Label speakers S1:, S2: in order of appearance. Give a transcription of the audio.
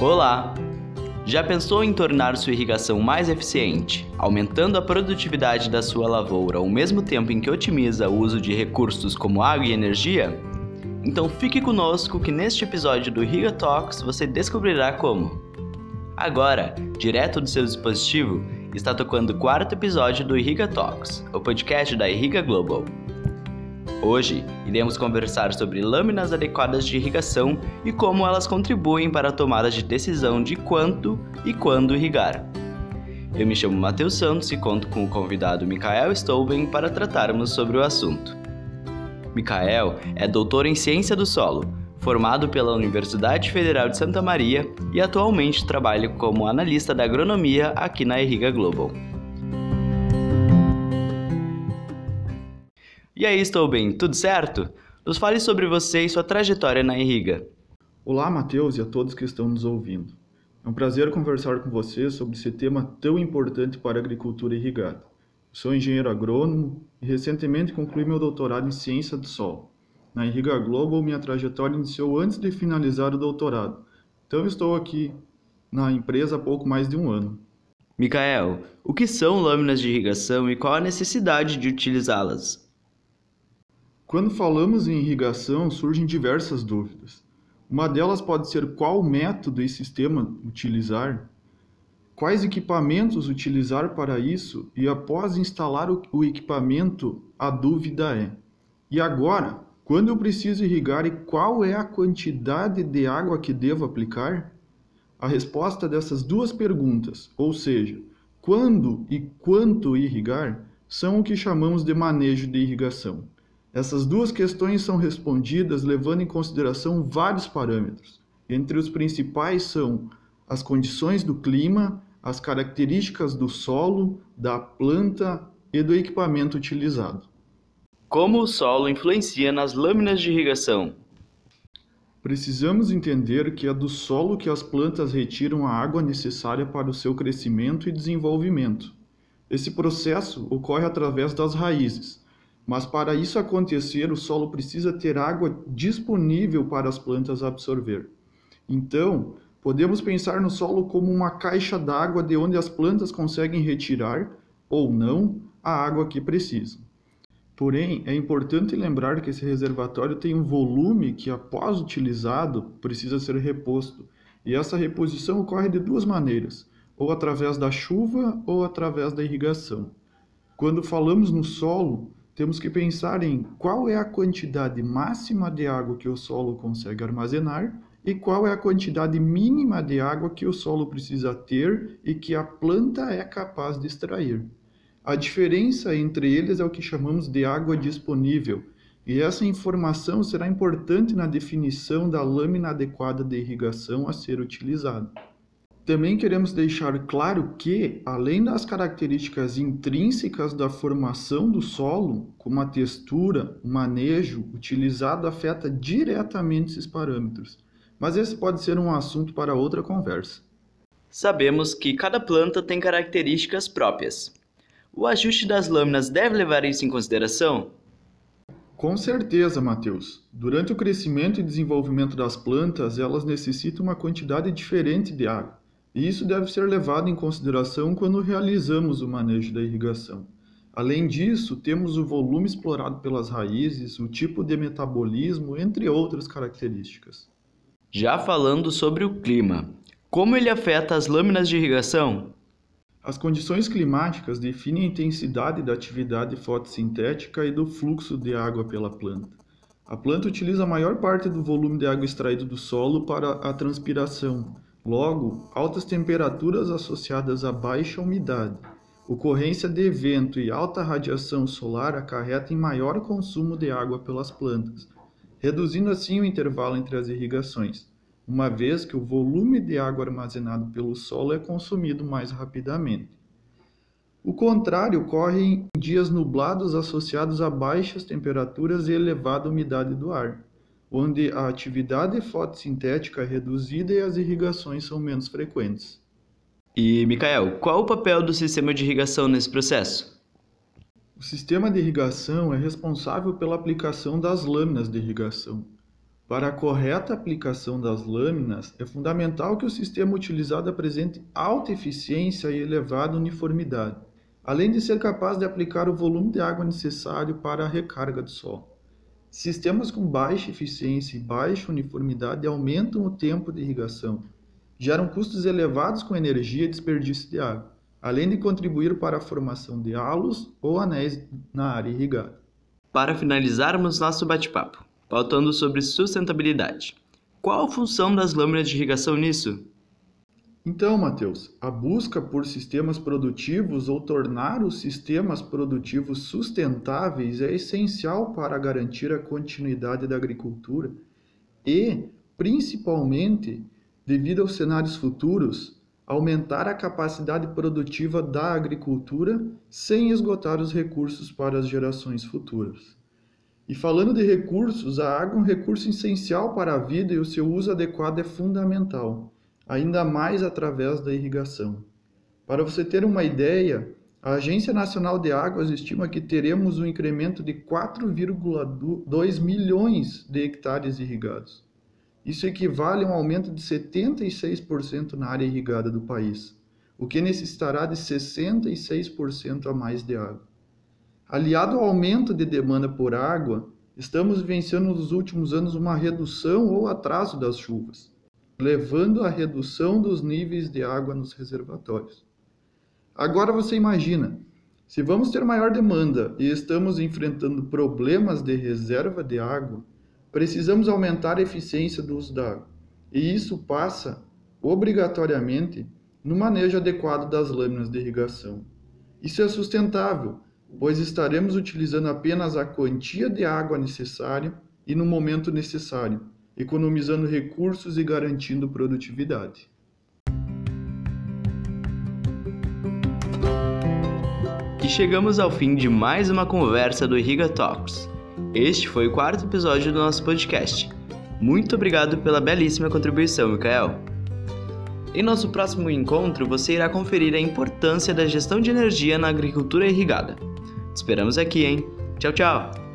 S1: Olá! Já pensou em tornar sua irrigação mais eficiente, aumentando a produtividade da sua lavoura ao mesmo tempo em que otimiza o uso de recursos como água e energia? Então fique conosco que neste episódio do Irriga Talks você descobrirá como. Agora, direto do seu dispositivo, está tocando o quarto episódio do Irriga Talks, o podcast da Irriga Global. Hoje, iremos conversar sobre lâminas adequadas de irrigação e como elas contribuem para a tomada de decisão de quanto e quando irrigar. Eu me chamo Matheus Santos e conto com o convidado Mikael Stolben para tratarmos sobre o assunto. Mikael é doutor em Ciência do Solo, formado pela Universidade Federal de Santa Maria e atualmente trabalha como analista da agronomia aqui na Irriga Global. E aí, estou bem? Tudo certo? Nos fale sobre você e sua trajetória na Irriga.
S2: Olá, Matheus e a todos que estão nos ouvindo. É um prazer conversar com você sobre esse tema tão importante para a agricultura irrigada. Eu sou engenheiro agrônomo e recentemente concluí meu doutorado em Ciência do Solo. Na Irriga Global, minha trajetória iniciou antes de finalizar o doutorado, então estou aqui na empresa há pouco mais de um ano.
S1: Micael, o que são lâminas de irrigação e qual a necessidade de utilizá-las?
S2: Quando falamos em irrigação, surgem diversas dúvidas. Uma delas pode ser qual método e sistema utilizar, quais equipamentos utilizar para isso, e após instalar o equipamento, a dúvida é: e agora? Quando eu preciso irrigar e qual é a quantidade de água que devo aplicar? A resposta dessas duas perguntas, ou seja, quando e quanto irrigar, são o que chamamos de manejo de irrigação. Essas duas questões são respondidas levando em consideração vários parâmetros. Entre os principais são as condições do clima, as características do solo, da planta e do equipamento utilizado.
S1: Como o solo influencia nas lâminas de irrigação?
S2: Precisamos entender que é do solo que as plantas retiram a água necessária para o seu crescimento e desenvolvimento. Esse processo ocorre através das raízes, mas para isso acontecer, o solo precisa ter água disponível para as plantas absorver. Então, podemos pensar no solo como uma caixa d'água de onde as plantas conseguem retirar ou não a água que precisam. Porém, é importante lembrar que esse reservatório tem um volume que, após utilizado, precisa ser reposto. E essa reposição ocorre de duas maneiras: ou através da chuva ou através da irrigação. Quando falamos no solo, temos que pensar em qual é a quantidade máxima de água que o solo consegue armazenar e qual é a quantidade mínima de água que o solo precisa ter e que a planta é capaz de extrair. A diferença entre eles é o que chamamos de água disponível, e essa informação será importante na definição da lâmina adequada de irrigação a ser utilizada. Também queremos deixar claro que, além das características intrínsecas da formação do solo, como a textura, o manejo utilizado afeta diretamente esses parâmetros. Mas esse pode ser um assunto para outra conversa.
S1: Sabemos que cada planta tem características próprias. O ajuste das lâminas deve levar isso em consideração?
S2: Com certeza, Matheus. Durante o crescimento e desenvolvimento das plantas, elas necessitam uma quantidade diferente de água. E isso deve ser levado em consideração quando realizamos o manejo da irrigação. Além disso, temos o volume explorado pelas raízes, o tipo de metabolismo, entre outras características.
S1: Já falando sobre o clima, como ele afeta as lâminas de irrigação?
S2: As condições climáticas definem a intensidade da atividade fotossintética e do fluxo de água pela planta. A planta utiliza a maior parte do volume de água extraído do solo para a transpiração, Logo, altas temperaturas associadas a baixa umidade, ocorrência de vento e alta radiação solar acarretam em maior consumo de água pelas plantas, reduzindo assim o intervalo entre as irrigações, uma vez que o volume de água armazenado pelo solo é consumido mais rapidamente. O contrário ocorre em dias nublados associados a baixas temperaturas e elevada umidade do ar onde a atividade fotossintética é reduzida e as irrigações são menos frequentes.
S1: E, Mikael, qual o papel do sistema de irrigação nesse processo?
S2: O sistema de irrigação é responsável pela aplicação das lâminas de irrigação. Para a correta aplicação das lâminas, é fundamental que o sistema utilizado apresente alta eficiência e elevada uniformidade, além de ser capaz de aplicar o volume de água necessário para a recarga do solo. Sistemas com baixa eficiência e baixa uniformidade aumentam o tempo de irrigação, geram custos elevados com energia e desperdício de água, além de contribuir para a formação de halos ou anéis na área irrigada.
S1: Para finalizarmos nosso bate-papo, pautando sobre sustentabilidade. Qual a função das lâminas de irrigação nisso?
S2: Então, Matheus, a busca por sistemas produtivos ou tornar os sistemas produtivos sustentáveis é essencial para garantir a continuidade da agricultura e, principalmente, devido aos cenários futuros, aumentar a capacidade produtiva da agricultura sem esgotar os recursos para as gerações futuras. E falando de recursos, a água é um recurso essencial para a vida e o seu uso adequado é fundamental, ainda mais através da irrigação. Para você ter uma ideia, a Agência Nacional de Águas estima que teremos um incremento de 4,2 milhões de hectares irrigados. Isso equivale a um aumento de 76% na área irrigada do país, o que necessitará de 66% a mais de água. Aliado ao aumento de demanda por água, estamos vivenciando nos últimos anos uma redução ou atraso das chuvas, levando à redução dos níveis de água nos reservatórios. Agora você imagina, se vamos ter maior demanda e estamos enfrentando problemas de reserva de água, precisamos aumentar a eficiência do uso da água. E isso passa, obrigatoriamente, no manejo adequado das lâminas de irrigação. Isso é sustentável, pois estaremos utilizando apenas a quantia de água necessária e no momento necessário, economizando recursos e garantindo produtividade.
S1: E chegamos ao fim de mais uma conversa do Irriga Talks. Este foi o quarto episódio do nosso podcast. Muito obrigado pela belíssima contribuição, Mikael. Em nosso próximo encontro, você irá conferir a importância da gestão de energia na agricultura irrigada. Esperamos aqui, hein? Tchau, tchau!